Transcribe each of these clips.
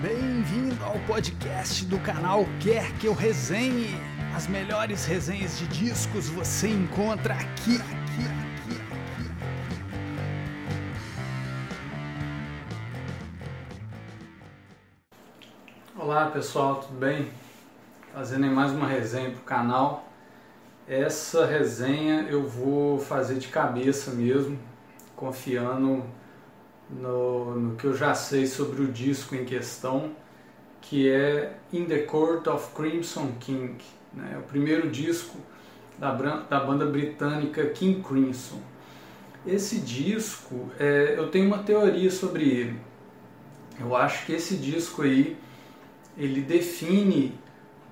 Bem-vindo ao podcast do canal Quer Que Eu Resenhe. As melhores resenhas de discos você encontra aqui, aqui, aqui, aqui. Olá pessoal, tudo bem? Fazendo mais uma resenha para o canal. Essa resenha eu vou fazer de cabeça mesmo, confiando no, no que eu já sei sobre o disco em questão, que é In the Court of Crimson King, né? o primeiro disco da, da banda britânica King Crimson. Esse disco, é, eu tenho uma teoria sobre ele. Eu acho que esse disco aí, ele define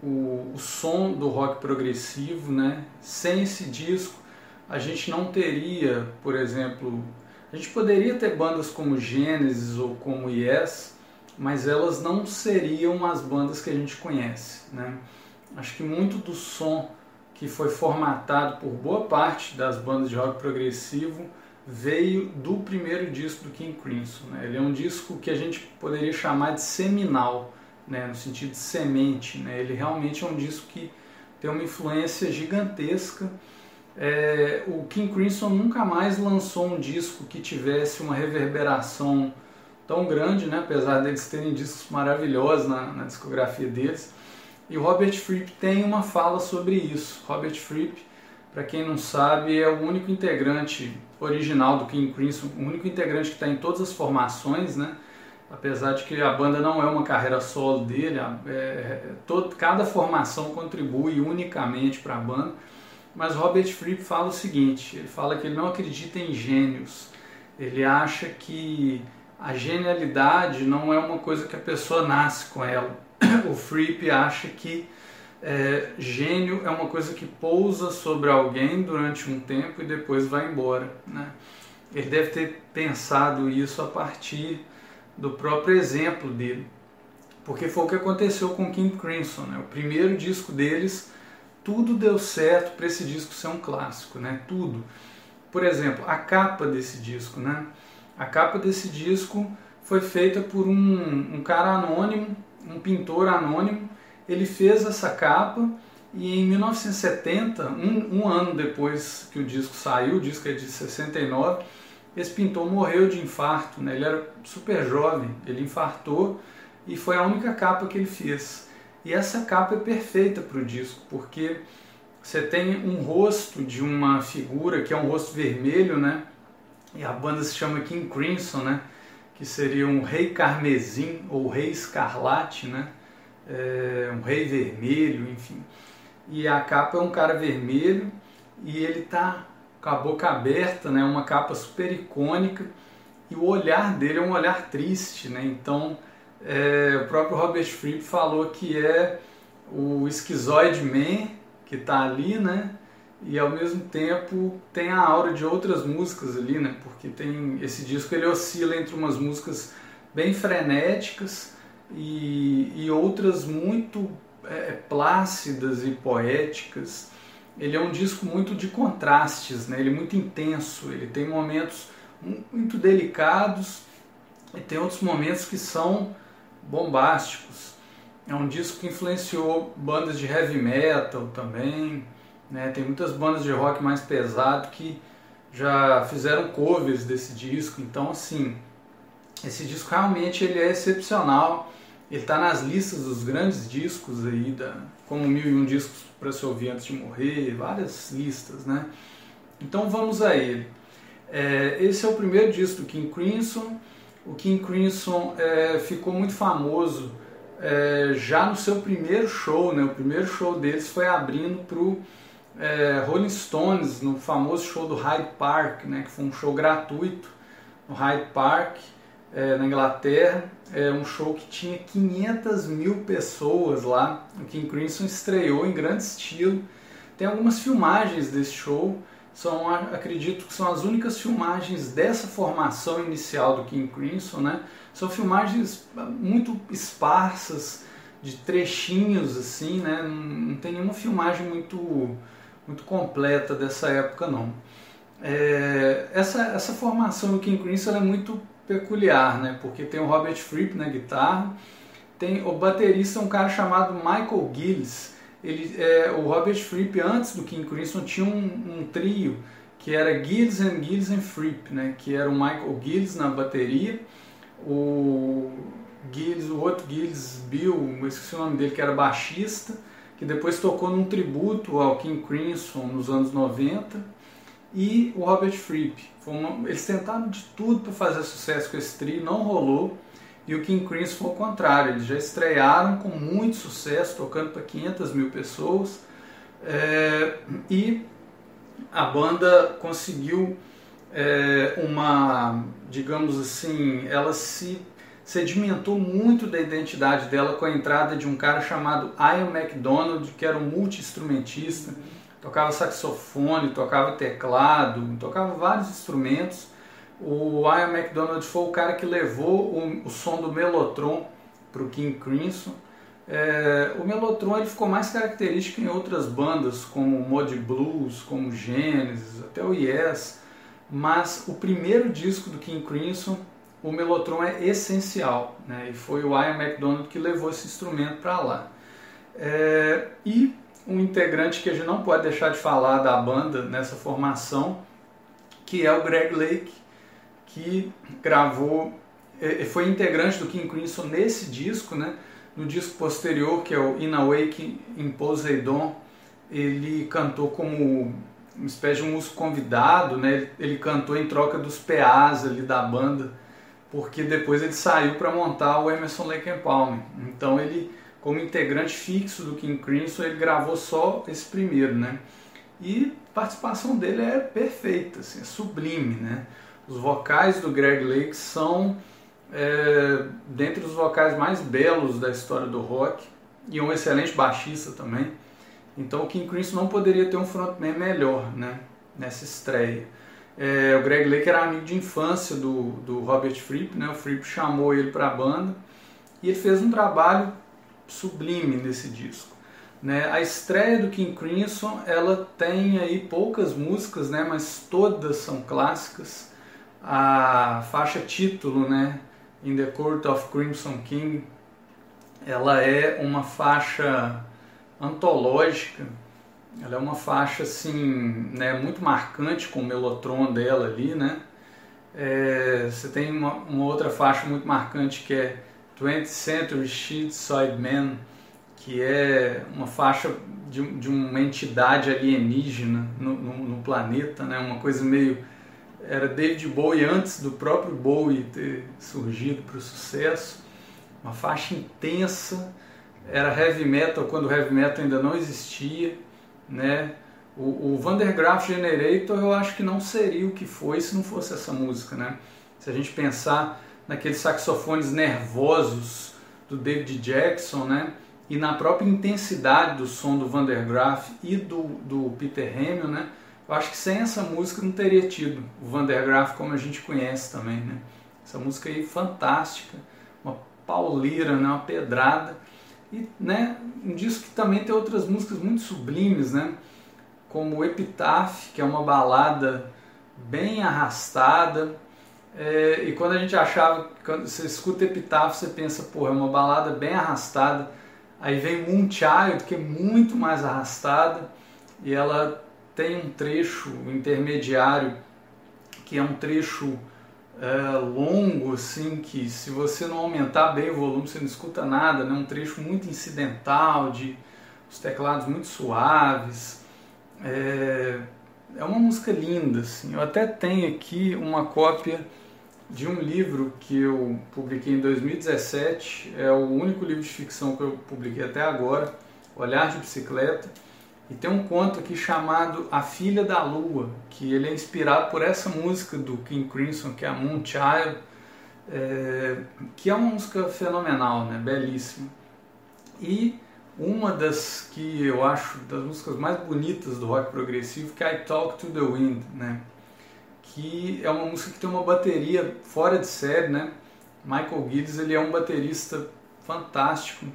o, o som do rock progressivo, né? Sem esse disco, a gente não teria, por exemplo, a gente poderia ter bandas como Genesis ou como Yes, mas elas não seriam as bandas que a gente conhece. Né? Acho que muito do som que foi formatado por boa parte das bandas de rock progressivo veio do primeiro disco do King Crimson. Né? Ele é um disco que a gente poderia chamar de seminal, né? no sentido de semente. Né? Ele realmente é um disco que tem uma influência gigantesca é, o King Crimson nunca mais lançou um disco que tivesse uma reverberação tão grande, né? apesar deles terem discos maravilhosos na, na discografia deles. E Robert Fripp tem uma fala sobre isso. Robert Fripp, para quem não sabe, é o único integrante original do King Crimson, o único integrante que está em todas as formações, né? apesar de que a banda não é uma carreira solo dele, é, é, todo, cada formação contribui unicamente para a banda. Mas Robert Fripp fala o seguinte: ele fala que ele não acredita em gênios. Ele acha que a genialidade não é uma coisa que a pessoa nasce com ela. O Fripp acha que é, gênio é uma coisa que pousa sobre alguém durante um tempo e depois vai embora. Né? Ele deve ter pensado isso a partir do próprio exemplo dele, porque foi o que aconteceu com King Crimson. Né? O primeiro disco deles tudo deu certo para esse disco ser um clássico, né? Tudo. Por exemplo, a capa desse disco, né? A capa desse disco foi feita por um, um cara anônimo, um pintor anônimo. Ele fez essa capa e em 1970, um, um ano depois que o disco saiu, o disco é de 69, esse pintor morreu de infarto, né? Ele era super jovem, ele infartou e foi a única capa que ele fez. E essa capa é perfeita para o disco, porque você tem um rosto de uma figura que é um rosto vermelho, né? E a banda se chama King Crimson, né? Que seria um rei carmesim ou rei escarlate, né? É, um rei vermelho, enfim. E a capa é um cara vermelho e ele tá com a boca aberta, né? Uma capa super icônica e o olhar dele é um olhar triste, né? Então é, o próprio Robert Fripp falou que é o esquizoide man que está ali, né? E ao mesmo tempo tem a aura de outras músicas ali, né? Porque tem esse disco ele oscila entre umas músicas bem frenéticas e, e outras muito é, plácidas e poéticas. Ele é um disco muito de contrastes, né? Ele é muito intenso, ele tem momentos muito delicados e tem outros momentos que são bombásticos. É um disco que influenciou bandas de heavy metal também. Né? Tem muitas bandas de rock mais pesado que já fizeram covers desse disco. Então, assim, esse disco realmente ele é excepcional. Ele está nas listas dos grandes discos aí, da, como Mil e Um Discos para se ouvir antes de morrer, várias listas, né? Então vamos a ele. É, esse é o primeiro disco do King Crimson o King Crimson é, ficou muito famoso é, já no seu primeiro show, né? O primeiro show deles foi abrindo para o é, Rolling Stones no famoso show do Hyde Park, né? Que foi um show gratuito no Hyde Park na Inglaterra. É um show que tinha 500 mil pessoas lá. O King Crimson estreou em grande estilo. Tem algumas filmagens desse show são, acredito que são as únicas filmagens dessa formação inicial do King Crimson, né? São filmagens muito esparsas, de trechinhos assim, né? Não, tem nenhuma filmagem muito, muito completa dessa época não. É, essa, essa formação do King Crimson é muito peculiar, né? Porque tem o Robert Fripp na guitarra, tem o baterista, um cara chamado Michael Gillis. Ele, é, o Robert Fripp, antes do King Crimson, tinha um, um trio que era Gillis and Gillis and Fripp, né? que era o Michael Gillis na bateria, o Gillis, o outro Gillis, Bill, esqueci o nome dele, que era baixista, que depois tocou num tributo ao King Crimson nos anos 90, e o Robert Fripp. Uma, eles tentaram de tudo para fazer sucesso com esse trio, não rolou. E o King Crimson foi o contrário, eles já estrearam com muito sucesso, tocando para 500 mil pessoas. É, e a banda conseguiu é, uma, digamos assim, ela se sedimentou muito da identidade dela com a entrada de um cara chamado Ian MacDonald, que era um multi-instrumentista, tocava saxofone, tocava teclado, tocava vários instrumentos o Ian McDonald foi o cara que levou o, o som do Mellotron para o King Crimson. É, o Mellotron ele ficou mais característico em outras bandas, como Mod Blues, como Genesis, até o Yes, mas o primeiro disco do King Crimson, o Mellotron é essencial, né? e foi o Ian McDonald que levou esse instrumento para lá. É, e um integrante que a gente não pode deixar de falar da banda nessa formação, que é o Greg Lake, que gravou, foi integrante do King Crimson nesse disco, né? No disco posterior, que é o In Awake in Poseidon, ele cantou como uma espécie de um músico convidado, né? Ele cantou em troca dos PAs ali da banda, porque depois ele saiu para montar o Emerson Lake and Palmer. Então ele, como integrante fixo do King Crimson, ele gravou só esse primeiro, né? E a participação dele é perfeita, assim, é sublime, né? Os vocais do Greg Lake são é, dentre os vocais mais belos da história do rock e um excelente baixista também. Então o King Crimson não poderia ter um frontman melhor né, nessa estreia. É, o Greg Lake era amigo de infância do, do Robert Fripp, né? o Fripp chamou ele para a banda e ele fez um trabalho sublime nesse disco. Né? A estreia do King Crimson ela tem aí poucas músicas, né? mas todas são clássicas a faixa título, né, In the Court of Crimson King, ela é uma faixa antológica, ela é uma faixa assim, né, muito marcante com o melotron dela ali, né? É, você tem uma, uma, outra faixa muito marcante que é 20th Century Side Man, que é uma faixa de, de uma entidade alienígena no, no, no planeta, né? Uma coisa meio era David Bowie antes do próprio Bowie ter surgido para o sucesso, uma faixa intensa, era heavy metal quando o heavy metal ainda não existia, né? O, o Vandergraaf Generator eu acho que não seria o que foi se não fosse essa música, né? Se a gente pensar naqueles saxofones nervosos do David Jackson, né? E na própria intensidade do som do Vandergraaf e do, do Peter Hamill, né? Eu acho que sem essa música não teria tido o Vandergraaf como a gente conhece também, né? Essa música aí fantástica, uma pauleira, né? uma pedrada. E né, um disco que também tem outras músicas muito sublimes, né? Como Epitaph, que é uma balada bem arrastada. É, e quando a gente achava, quando você escuta Epitaph, você pensa, pô, é uma balada bem arrastada. Aí vem Moonchild, que é muito mais arrastada, e ela tem um trecho intermediário que é um trecho é, longo, assim, que se você não aumentar bem o volume você não escuta nada, né? um trecho muito incidental, de os teclados muito suaves. É, é uma música linda, assim. Eu até tenho aqui uma cópia de um livro que eu publiquei em 2017, é o único livro de ficção que eu publiquei até agora, Olhar de Bicicleta e tem um conto aqui chamado A Filha da Lua, que ele é inspirado por essa música do King Crimson, que é a Moonchild, é, que é uma música fenomenal, né? belíssima. E uma das que eu acho das músicas mais bonitas do rock progressivo, que é I Talk to the Wind, né? que é uma música que tem uma bateria fora de série, né? Michael Gillis ele é um baterista fantástico,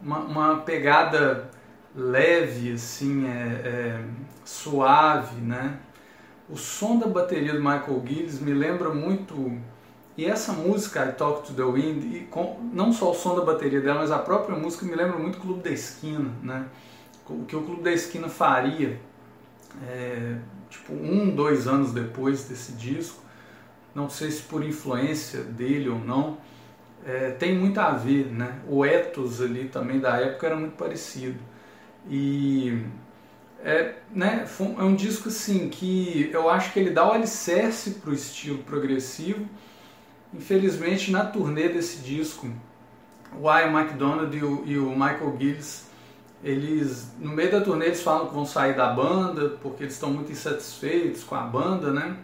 uma, uma pegada leve, assim, é, é, suave, né? O som da bateria do Michael Gillis me lembra muito E essa música, I Talk to the Wind, e com, não só o som da bateria dela, mas a própria música me lembra muito Clube da Esquina, né? O que o Clube da Esquina faria, é, tipo, um, dois anos depois desse disco, não sei se por influência dele ou não, é, tem muito a ver, né? O ethos ali também da época era muito parecido. E é, né, é um disco assim que eu acho que ele dá o alicerce para o estilo progressivo. Infelizmente, na turnê desse disco, o Ian McDonald e o, e o Michael Gillis, eles no meio da turnê eles falam que vão sair da banda porque eles estão muito insatisfeitos com a banda, né?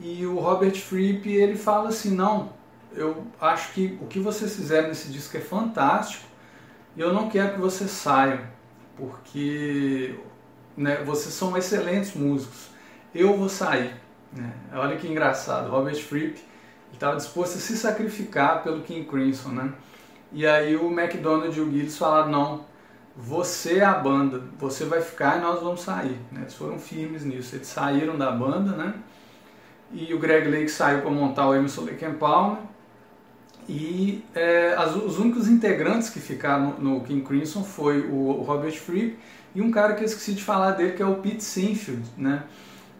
E o Robert Fripp ele fala assim, não, eu acho que o que vocês fizeram nesse disco é fantástico e eu não quero que vocês saiam porque né, vocês são excelentes músicos, eu vou sair. Né? Olha que engraçado, Robert Fripp estava disposto a se sacrificar pelo King Crimson, né? E aí o McDonald e o Gilles falaram, não, você é a banda, você vai ficar e nós vamos sair. Né? Eles foram firmes nisso, eles saíram da banda, né? E o Greg Lake saiu para montar o Emerson Lake and Palmer. E é, as, os únicos integrantes que ficaram no, no King Crimson foi o, o Robert Fripp e um cara que eu esqueci de falar dele, que é o Pete Sinfield, né?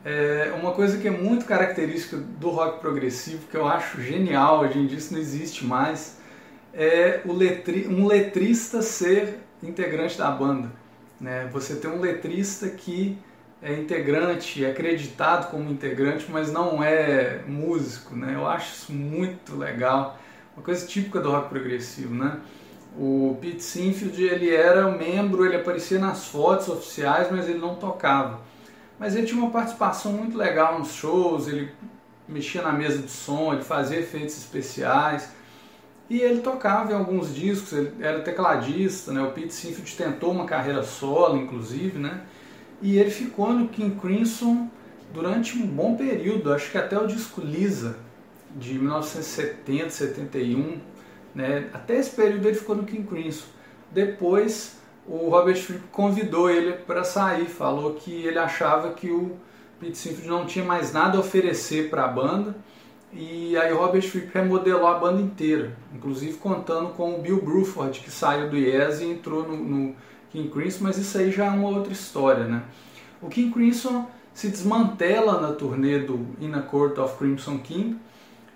É uma coisa que é muito característica do rock progressivo, que eu acho genial, hoje em dia isso não existe mais, é letri um letrista ser integrante da banda. Né? Você tem um letrista que é integrante, é acreditado como integrante, mas não é músico. Né? Eu acho isso muito legal, uma coisa típica do rock progressivo. Né? O Pete Sinfield ele era membro, ele aparecia nas fotos oficiais, mas ele não tocava. Mas ele tinha uma participação muito legal nos shows, ele mexia na mesa de som, ele fazia efeitos especiais. E ele tocava em alguns discos, ele era tecladista, né? O Pete Sinfield tentou uma carreira solo, inclusive, né? E ele ficou no King Crimson durante um bom período, acho que até o disco Lisa, de 1970, 71, né? Até esse período ele ficou no King Crimson. Depois o Robert Fripp convidou ele para sair, falou que ele achava que o Pete Sinfield não tinha mais nada a oferecer para a banda. E aí o Robert Fripp remodelou a banda inteira, inclusive contando com o Bill Bruford, que saiu do Yes e entrou no, no King Crimson, mas isso aí já é uma outra história, né? O King Crimson se desmantela na turnê do In a Court of Crimson King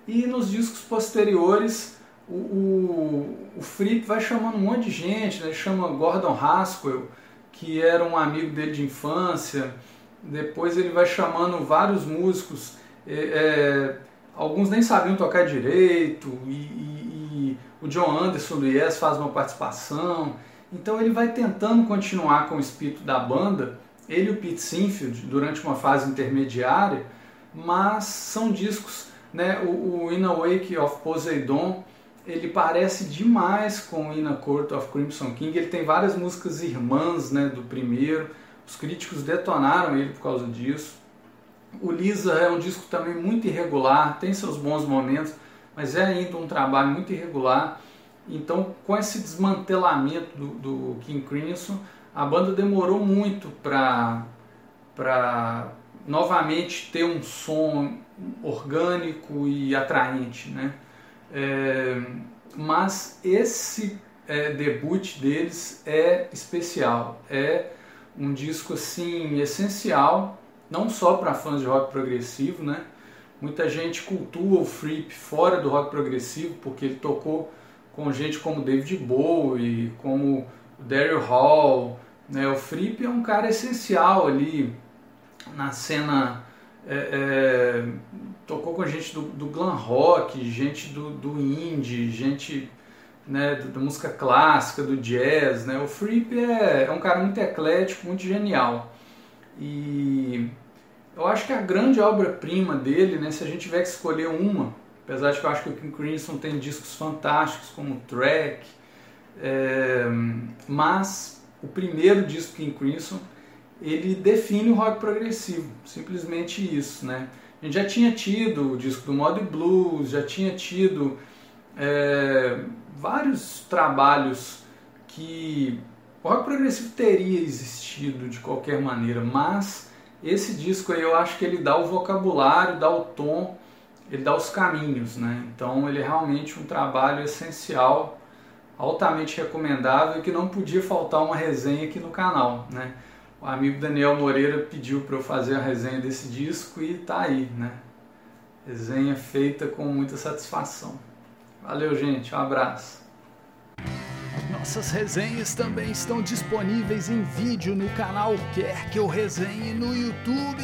e nos discos posteriores o, o, o Fripp vai chamando um monte de gente, né? ele chama Gordon Haskell, que era um amigo dele de infância, depois ele vai chamando vários músicos, é, é, alguns nem sabiam tocar direito, e, e, e, o John Anderson do Yes faz uma participação, então ele vai tentando continuar com o espírito da banda, ele e o Pete Sinfield, durante uma fase intermediária, mas são discos, né, o, o In a Wake of Poseidon, ele parece demais com In a Court of Crimson King. Ele tem várias músicas irmãs né, do primeiro. Os críticos detonaram ele por causa disso. O Lisa é um disco também muito irregular, tem seus bons momentos, mas é ainda um trabalho muito irregular. Então, com esse desmantelamento do, do King Crimson, a banda demorou muito para novamente ter um som orgânico e atraente, né? É, mas esse é, debut deles é especial, é um disco assim essencial, não só para fãs de rock progressivo, né? Muita gente cultua o Fripp fora do rock progressivo porque ele tocou com gente como David Bowie, como Daryl Hall, né? O Fripp é um cara essencial ali na cena é, é, tocou com gente do, do glam rock, gente do, do indie, gente né, da música clássica, do jazz. Né? O Fripp é, é um cara muito eclético, muito genial. E eu acho que a grande obra-prima dele, né, se a gente tiver que escolher uma, apesar de que eu acho que o King Crimson tem discos fantásticos como Track, é, mas o primeiro disco King Crimson ele define o rock progressivo, simplesmente isso, né? A gente já tinha tido o disco do Mod Blues, já tinha tido é, vários trabalhos que o rock progressivo teria existido de qualquer maneira, mas esse disco aí eu acho que ele dá o vocabulário, dá o tom ele dá os caminhos, né? Então ele é realmente um trabalho essencial, altamente recomendável e que não podia faltar uma resenha aqui no canal, né? O amigo Daniel Moreira pediu para eu fazer a resenha desse disco e tá aí, né? Resenha feita com muita satisfação. Valeu, gente. Um abraço. Nossas resenhas também estão disponíveis em vídeo no canal Quer Que Eu Resenhe no YouTube.